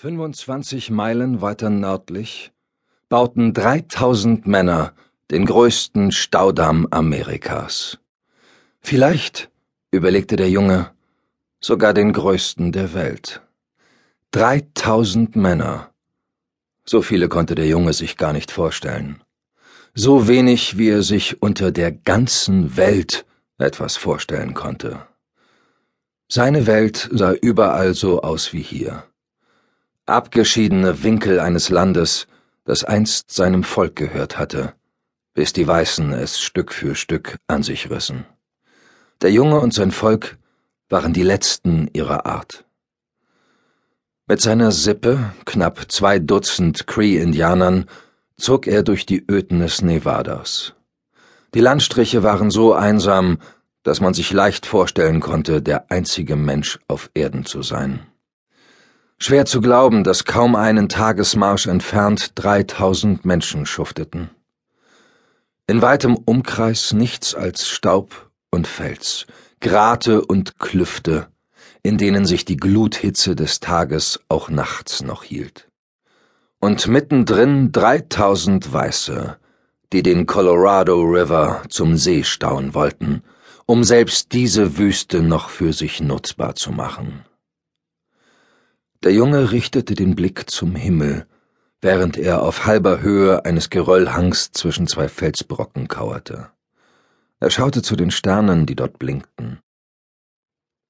25 Meilen weiter nördlich bauten 3000 Männer den größten Staudamm Amerikas. Vielleicht, überlegte der Junge, sogar den größten der Welt. 3000 Männer. So viele konnte der Junge sich gar nicht vorstellen. So wenig, wie er sich unter der ganzen Welt etwas vorstellen konnte. Seine Welt sah überall so aus wie hier abgeschiedene Winkel eines Landes, das einst seinem Volk gehört hatte, bis die Weißen es Stück für Stück an sich rissen. Der Junge und sein Volk waren die letzten ihrer Art. Mit seiner Sippe, knapp zwei Dutzend Cree-Indianern, zog er durch die Ödnis Nevadas. Die Landstriche waren so einsam, dass man sich leicht vorstellen konnte, der einzige Mensch auf Erden zu sein. Schwer zu glauben, dass kaum einen Tagesmarsch entfernt dreitausend Menschen schufteten. In weitem Umkreis nichts als Staub und Fels, Grate und Klüfte, in denen sich die Gluthitze des Tages auch nachts noch hielt. Und mittendrin dreitausend Weiße, die den Colorado River zum See stauen wollten, um selbst diese Wüste noch für sich nutzbar zu machen. Der Junge richtete den Blick zum Himmel, während er auf halber Höhe eines Geröllhangs zwischen zwei Felsbrocken kauerte. Er schaute zu den Sternen, die dort blinkten.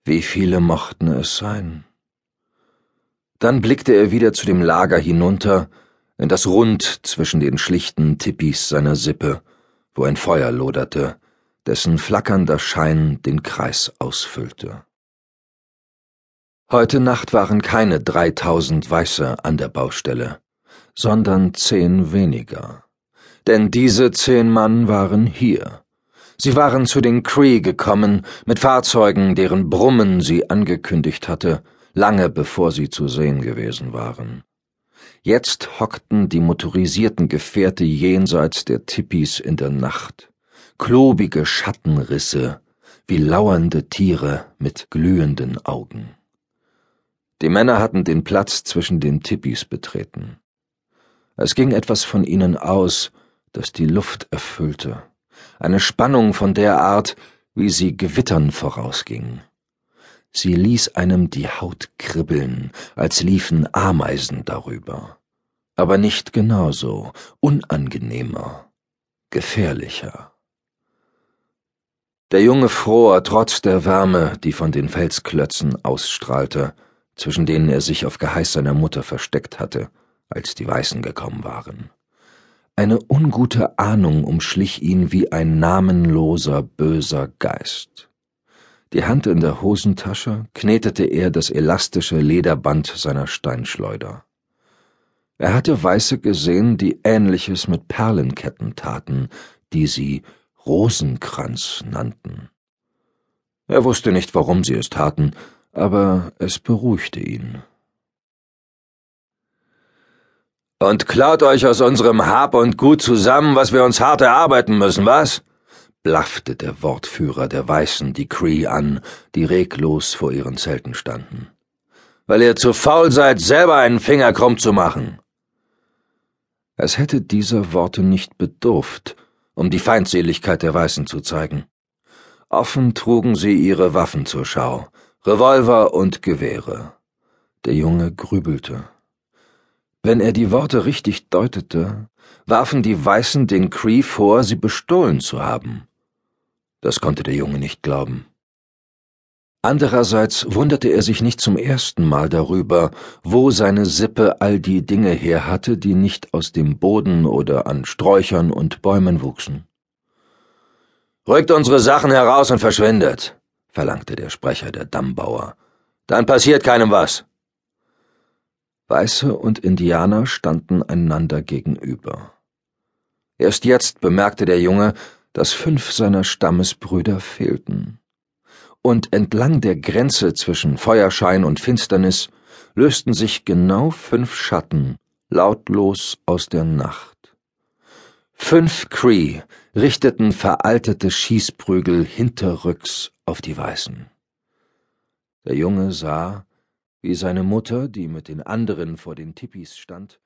Wie viele mochten es sein? Dann blickte er wieder zu dem Lager hinunter, in das Rund zwischen den schlichten Tippis seiner Sippe, wo ein Feuer loderte, dessen flackernder Schein den Kreis ausfüllte. Heute Nacht waren keine dreitausend Weiße an der Baustelle, sondern zehn weniger. Denn diese zehn Mann waren hier. Sie waren zu den Cree gekommen mit Fahrzeugen, deren Brummen sie angekündigt hatte, lange bevor sie zu sehen gewesen waren. Jetzt hockten die motorisierten Gefährte jenseits der Tippis in der Nacht, klobige Schattenrisse, wie lauernde Tiere mit glühenden Augen. Die Männer hatten den Platz zwischen den Tippis betreten. Es ging etwas von ihnen aus, das die Luft erfüllte, eine Spannung von der Art, wie sie Gewittern vorausging. Sie ließ einem die Haut kribbeln, als liefen Ameisen darüber. Aber nicht genauso, unangenehmer, gefährlicher. Der Junge fror trotz der Wärme, die von den Felsklötzen ausstrahlte, zwischen denen er sich auf Geheiß seiner Mutter versteckt hatte, als die Weißen gekommen waren. Eine ungute Ahnung umschlich ihn wie ein namenloser, böser Geist. Die Hand in der Hosentasche knetete er das elastische Lederband seiner Steinschleuder. Er hatte Weiße gesehen, die Ähnliches mit Perlenketten taten, die sie Rosenkranz nannten. Er wusste nicht, warum sie es taten, aber es beruhigte ihn. Und klaut euch aus unserem Hab und Gut zusammen, was wir uns hart erarbeiten müssen, was? blaffte der Wortführer der Weißen die Cree an, die reglos vor ihren Zelten standen. Weil ihr zu faul seid, selber einen Finger krumm zu machen. Es hätte dieser Worte nicht bedurft, um die Feindseligkeit der Weißen zu zeigen. Offen trugen sie ihre Waffen zur Schau, Revolver und Gewehre. Der Junge grübelte. Wenn er die Worte richtig deutete, warfen die Weißen den Cree vor, sie bestohlen zu haben. Das konnte der Junge nicht glauben. Andererseits wunderte er sich nicht zum ersten Mal darüber, wo seine Sippe all die Dinge her hatte, die nicht aus dem Boden oder an Sträuchern und Bäumen wuchsen. Rückt unsere Sachen heraus und verschwindet, verlangte der Sprecher der Dammbauer. Dann passiert keinem was. Weiße und Indianer standen einander gegenüber. Erst jetzt bemerkte der Junge, dass fünf seiner Stammesbrüder fehlten. Und entlang der Grenze zwischen Feuerschein und Finsternis lösten sich genau fünf Schatten lautlos aus der Nacht. Fünf Cree richteten veraltete Schießprügel hinterrücks auf die Weißen. Der Junge sah, Wie seine Mutter, die mit den anderen vor den Tipis stand